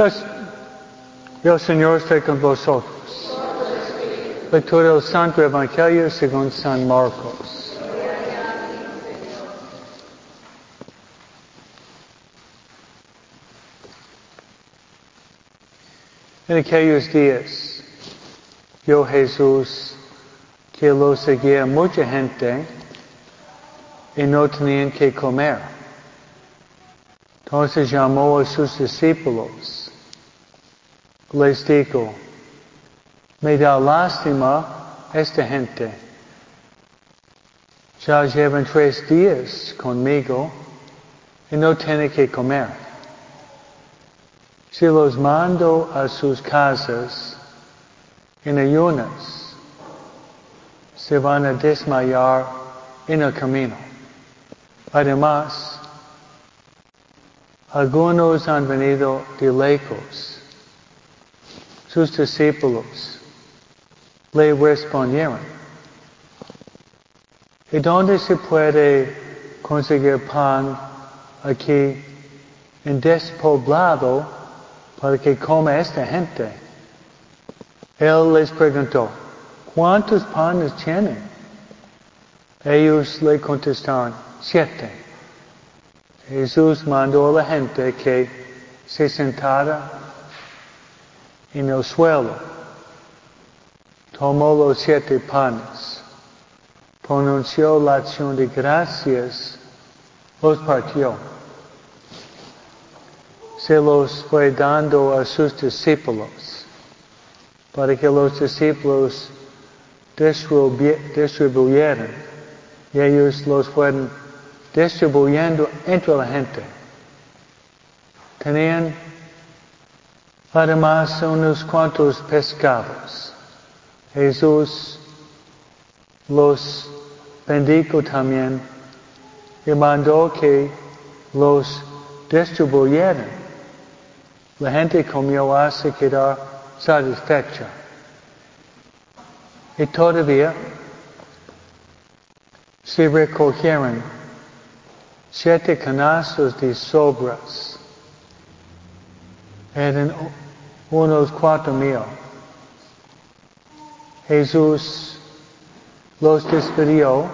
Dios, el Señor esté con vosotros. Lectura del Santo Evangelio según San Marcos. En aquellos días, yo Jesús, que lo seguía mucha gente y no tenían que comer. Entonces llamó a sus discípulos. Les dijo, me da lástima esta gente. Ya llevan tres días conmigo y no tienen que comer. Si los mando a sus casas en ayunas, se van a desmayar en el camino. Además, algunos han venido de lejos. Sus discípulos le respondieron, ¿y dónde se puede conseguir pan aquí en despoblado para que coma esta gente? Él les preguntó, ¿cuántos panes tienen? Ellos le contestaron, siete. Jesús mandó a la gente que se sentara en el suelo. Tomó los siete panes, pronunció la acción de gracias, los partió. Se los fue dando a sus discípulos para que los discípulos distribuyeran y ellos los fueron distribuyendo entre la gente. Tenían además unos cuantos pescados. Jesús los bendijo también y mandó que los distribuyeran. La gente comió hasta quedar satisfecha. Y todavía se recogieron siete canastos de sobras. Eran unos cuatro mil. Jesús los despidió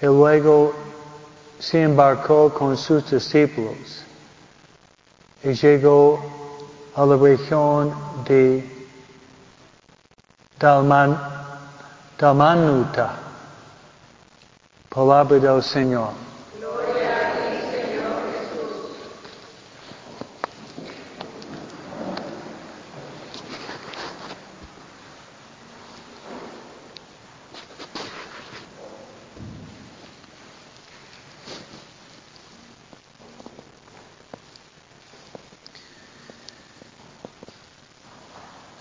y luego se embarcó con sus discípulos y llegó a la región de Dalman, Dalmanuta. Palabra del Señor.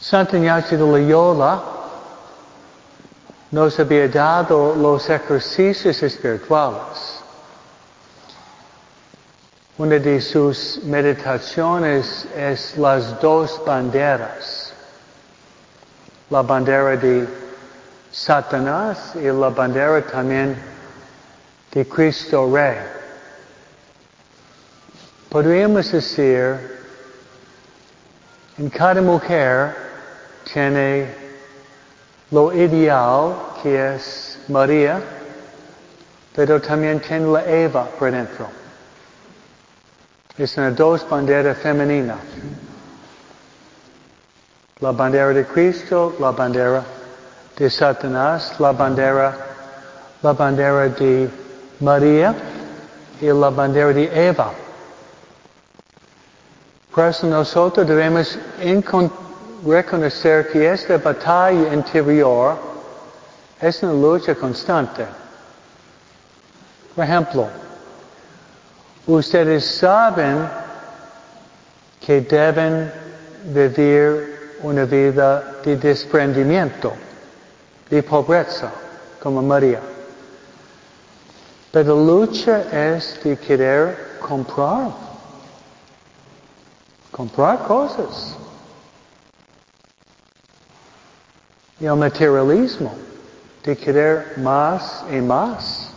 Santa Ignacio de Loyola nos había dado los ejercicios espirituales. Una de sus meditaciones es las dos banderas. La bandera de Satanás y la bandera también de Cristo Rey. Podríamos decir, en cada mujer tiene lo ideal que es María, pero también tiene la Eva por dentro. Es una dos bandera femenina. La bandera de Cristo, la bandera de Satanás, la bandera, la bandera de María y la bandera de Eva. Por eso nosotros debemos reconocer que esta batalla interior es una lucha constante. Por ejemplo, ustedes saben que deben vivir una vida de desprendimiento, de pobreza, como María. Pero la lucha es de querer comprar, comprar cosas. Y el materialismo de querer más y más.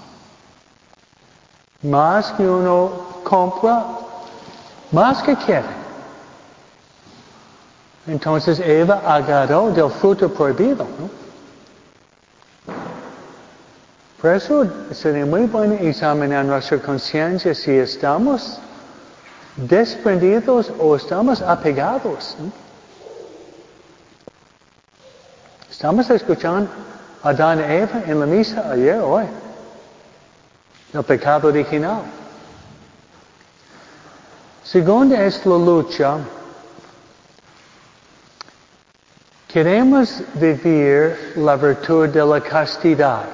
Más que uno compra, más que quiere. Entonces Eva agarró del fruto prohibido. Por eso sería muy bueno examinar nuestra conciencia si estamos desprendidos o estamos apegados. Estamos escuchando a Adán y Eva en la misa ayer, hoy. El pecado original. Segunda es la lucha. Queremos vivir la virtud de la castidad.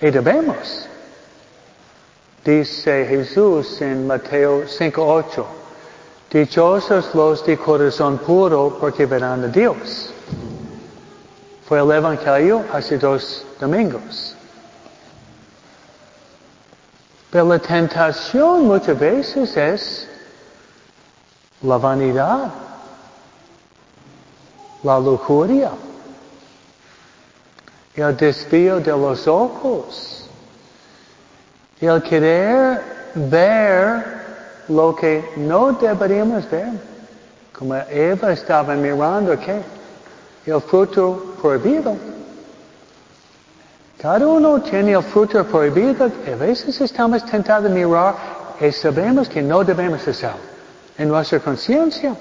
Y debemos. Dice Jesús en Mateo 5.8. Dichosos los de corazón puro porque verán a Dios. Fue el Evangelio hace dos domingos. Pero la tentación muchas veces es la vanidad, la lujuria, el desvío de los ojos, el querer ver lo que no deberíamos ver. Como Eva estaba mirando, ¿qué? El fruto prohibido. Cada uno tiene el fruto prohibido. A veces estamos tentados a mirar y sabemos que no debemos hacerlo. En nuestra conciencia.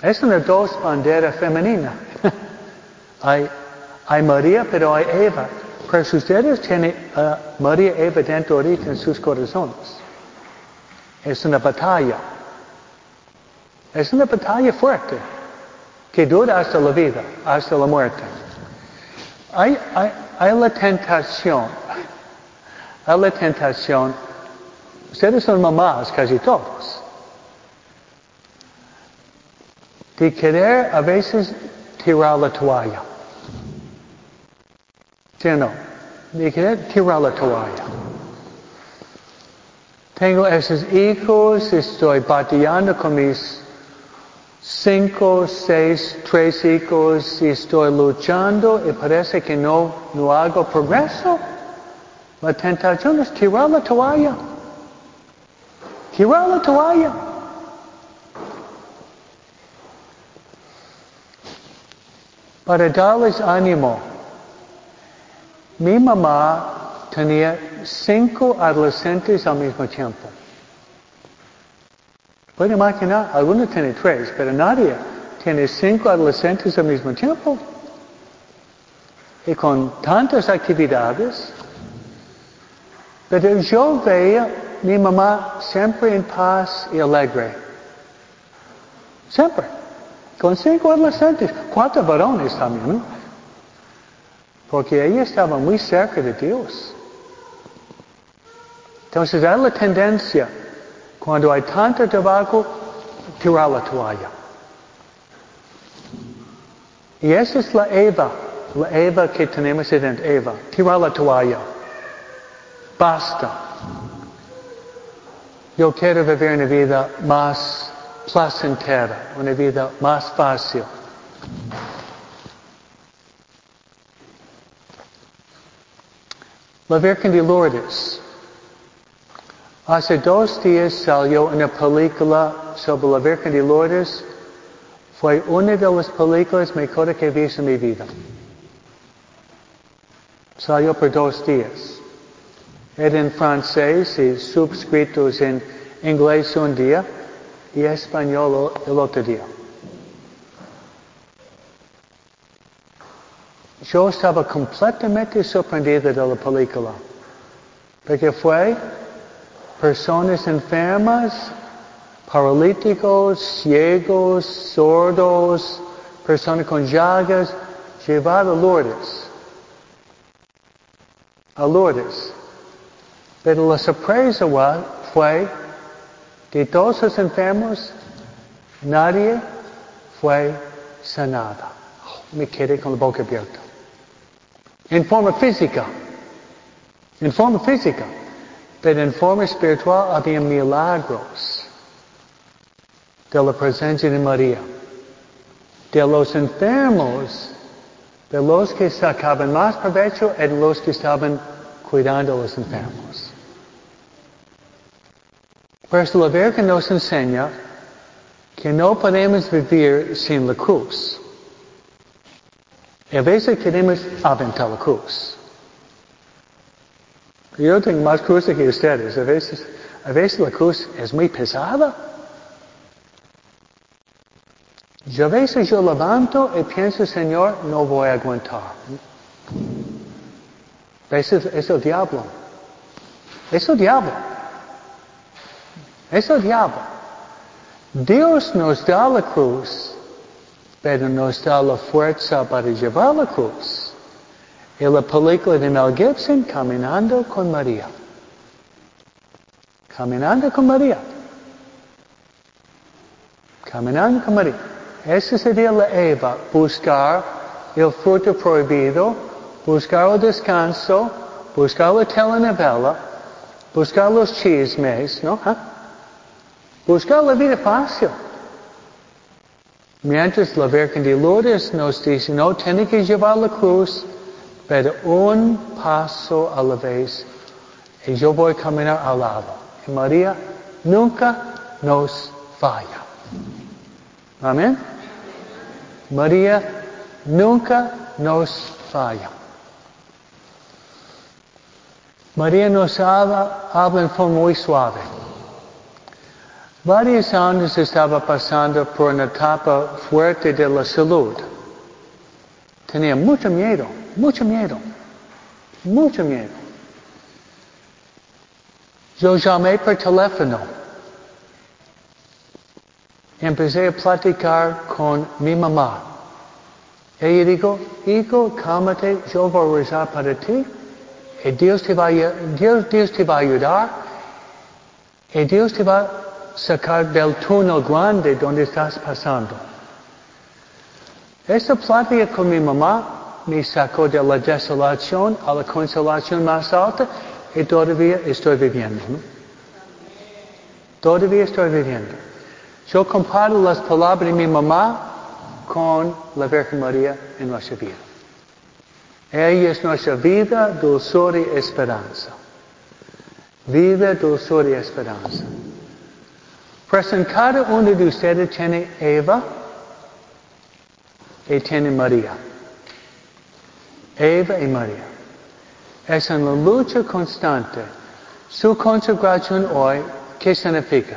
Es una dos bandera femenina. hay, María, pero hay Eva. Pero ustedes tienen a María y Eva dentro ahorita en sus corazones. Es una batalla. Es una batalla fuerte que dura hasta la vida, hasta la muerte. Hay, hay, hay la tentación, hay la tentación, ustedes son mamás casi todos, de querer a veces tirar la toalla. ¿Sí o no? De querer tirar la toalla. Tengo esos hijos, estoy batallando con mis cinco, seis, tres hijos y estoy luchando y parece que no, no hago progreso. La tentación es tirar la toalla. Tirar la toalla. Para darles ánimo, mi mamá tenía cinco adolescentes al mismo tiempo. Puede imaginar, algunos tienen tres, pero nadie tiene cinco adolescentes al mismo tiempo. Y con tantas actividades. Pero yo veía mi mamá siempre en paz y alegre. Siempre. Con cinco adolescentes, cuatro varones también. ¿no? Porque ella estaba muy cerca de Dios. Entonces hay la tendencia cuando hay tanto trabajo, tirar la toalla. Y esa es la Eva, la Eva que tenemos dentro, Eva, tirar la toalla. Basta. Yo quiero vivir una vida más placentera, una vida más fácil. La Virgen de Lourdes. Hace dos días salió una película sobre la Virgen de Lourdes. Fue una de las películas mejores que he visto en mi vida. Salió por dos días. Era en francés y subscritos en inglés un día y español el otro día. Yo estaba completamente sorprendido de la película. Porque fue personas enfermas, paralíticos, ciegos, sordos, personas con llagas, llevadas a Lourdes. A Lourdes. Pero la sorpresa fue, de todos los enfermos, nadie fue sanado. me quedé con la boca abierta. En forma física. En forma física. Pero en forma espiritual había milagros de la presencia de María. De los enfermos, de los que sacaban más provecho, eran los que estaban cuidando a los enfermos. Por eso la Virgen nos enseña que no podemos vivir sin la cruz. Y a veces queremos aventar la cruz. Yo tengo más cruz que ustedes. A veces, a veces la cruz es muy pesada. Yo a veces yo levanto y pienso, Señor, no voy a aguantar. Es el, es el diablo. Es el diablo. Es el diablo. Dios nos da la cruz, pero nos da la fuerza para llevar la cruz. En la película de Mel Gibson, Caminando con María. Caminando con María. Caminando con María. Esa sería la Eva, buscar el fruto prohibido, buscar el descanso, buscar la telenovela, buscar los chismes, ¿no? ¿Ah? Buscar la vida fácil. Mientras la Virgen de Lourdes nos dice, no, tiene que llevar la cruz, pero un paso a la vez. Y yo voy a caminar al lado. María nunca nos falla. Amén. María nunca nos falla. María nos habla, habla en forma muy suave. Varios años estaba pasando por una etapa fuerte de la salud. Tenía mucho miedo, mucho miedo, mucho miedo. Yo llamé por teléfono. Empecé a platicar con mi mamá. Ella dijo, hijo, cálmate, yo voy a rezar para ti. Y Dios te va a, Dios, te va a ayudar. Y Dios te va a sacar del túnel grande donde estás pasando. Esta plática con mi mamá me sacó de la desolación a la consolación más alta y todavía estoy viviendo. ¿no? Todavía estoy viviendo. Yo comparo las palabras de mi mamá con la Virgen María en nuestra vida. Ella es nuestra vida, dulzura y esperanza. Vida, dulzura y esperanza. Pues en cada uno de ustedes tiene Eva y tiene María. Eva y María. Es una lucha constante. Su consagración hoy, ¿qué significa?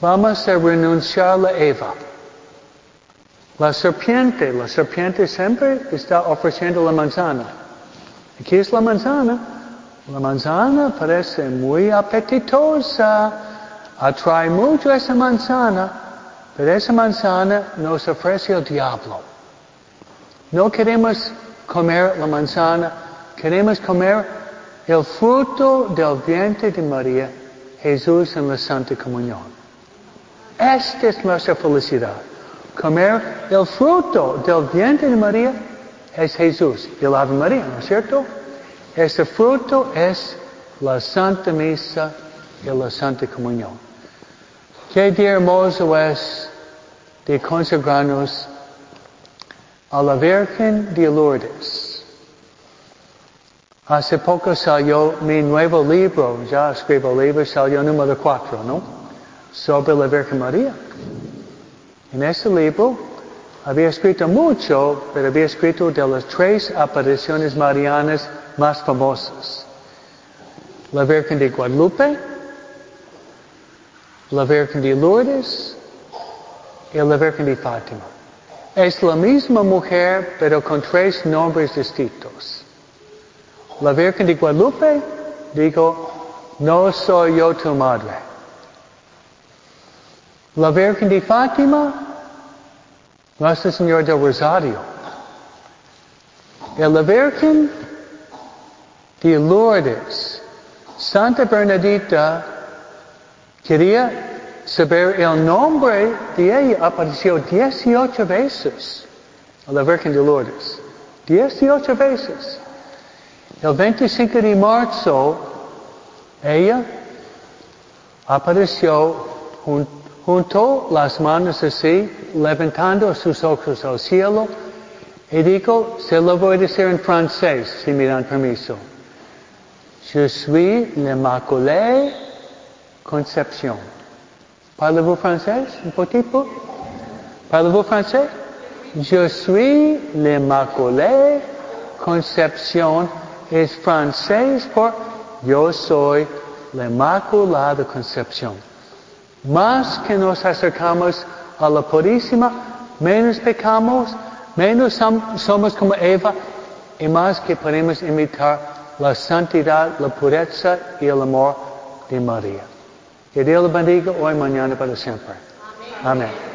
Vamos a renunciar a Eva. La serpiente, la serpiente siempre está ofreciendo la manzana. ¿Qué es la manzana? La manzana parece muy apetitosa, atrae mucho esa manzana, pero esa manzana nos ofrece el diablo. No queremos comer la manzana, queremos comer el fruto del vientre de María, Jesús en la Santa Comunión. Esta es nuestra felicidad. Comer el fruto del vientre de María es Jesús y el Ave María, ¿no es cierto? Ese fruto es la Santa Misa y la Santa Comunión. Qué hermoso es de consagrarnos a la Virgen de Lourdes. Hace poco salió mi nuevo libro, ya escribo el libro, salió número 4, ¿no? Sobre la Virgen María. En ese libro había escrito mucho, pero había escrito de las tres apariciones marianas más famosas. La Virgen de Guadalupe, la Virgen de Lourdes y la Virgen de Fátima. Es la misma mujer, pero con tres nombres distintos. La Virgen de Guadalupe dijo, no soy yo tu madre. La Virgen de Fátima, Nuestra Señora del Rosario. Y la Virgen de Lourdes, Santa Bernadita, quería saber el nombre de ella, apareció 18 veces a la Virgen de Lourdes. 18 veces. El 25 de marzo, ella apareció junto las manos así, levantando sus ojos al cielo, y dijo, se lo voy a decir en francés, si me dan permiso. Je suis l'Immaculée Conception. Parlez-vous français un petit peu? Parlez-vous français? Je suis l'Immaculée Concepción es francés por yo soy la Inmaculada Concepción. Más que nos acercamos a la Purísima, menos pecamos, menos somos como Eva y más que podemos imitar la santidad, la pureza y el amor de María. Que Dios le bendiga hoy, mañana, para siempre. Amén.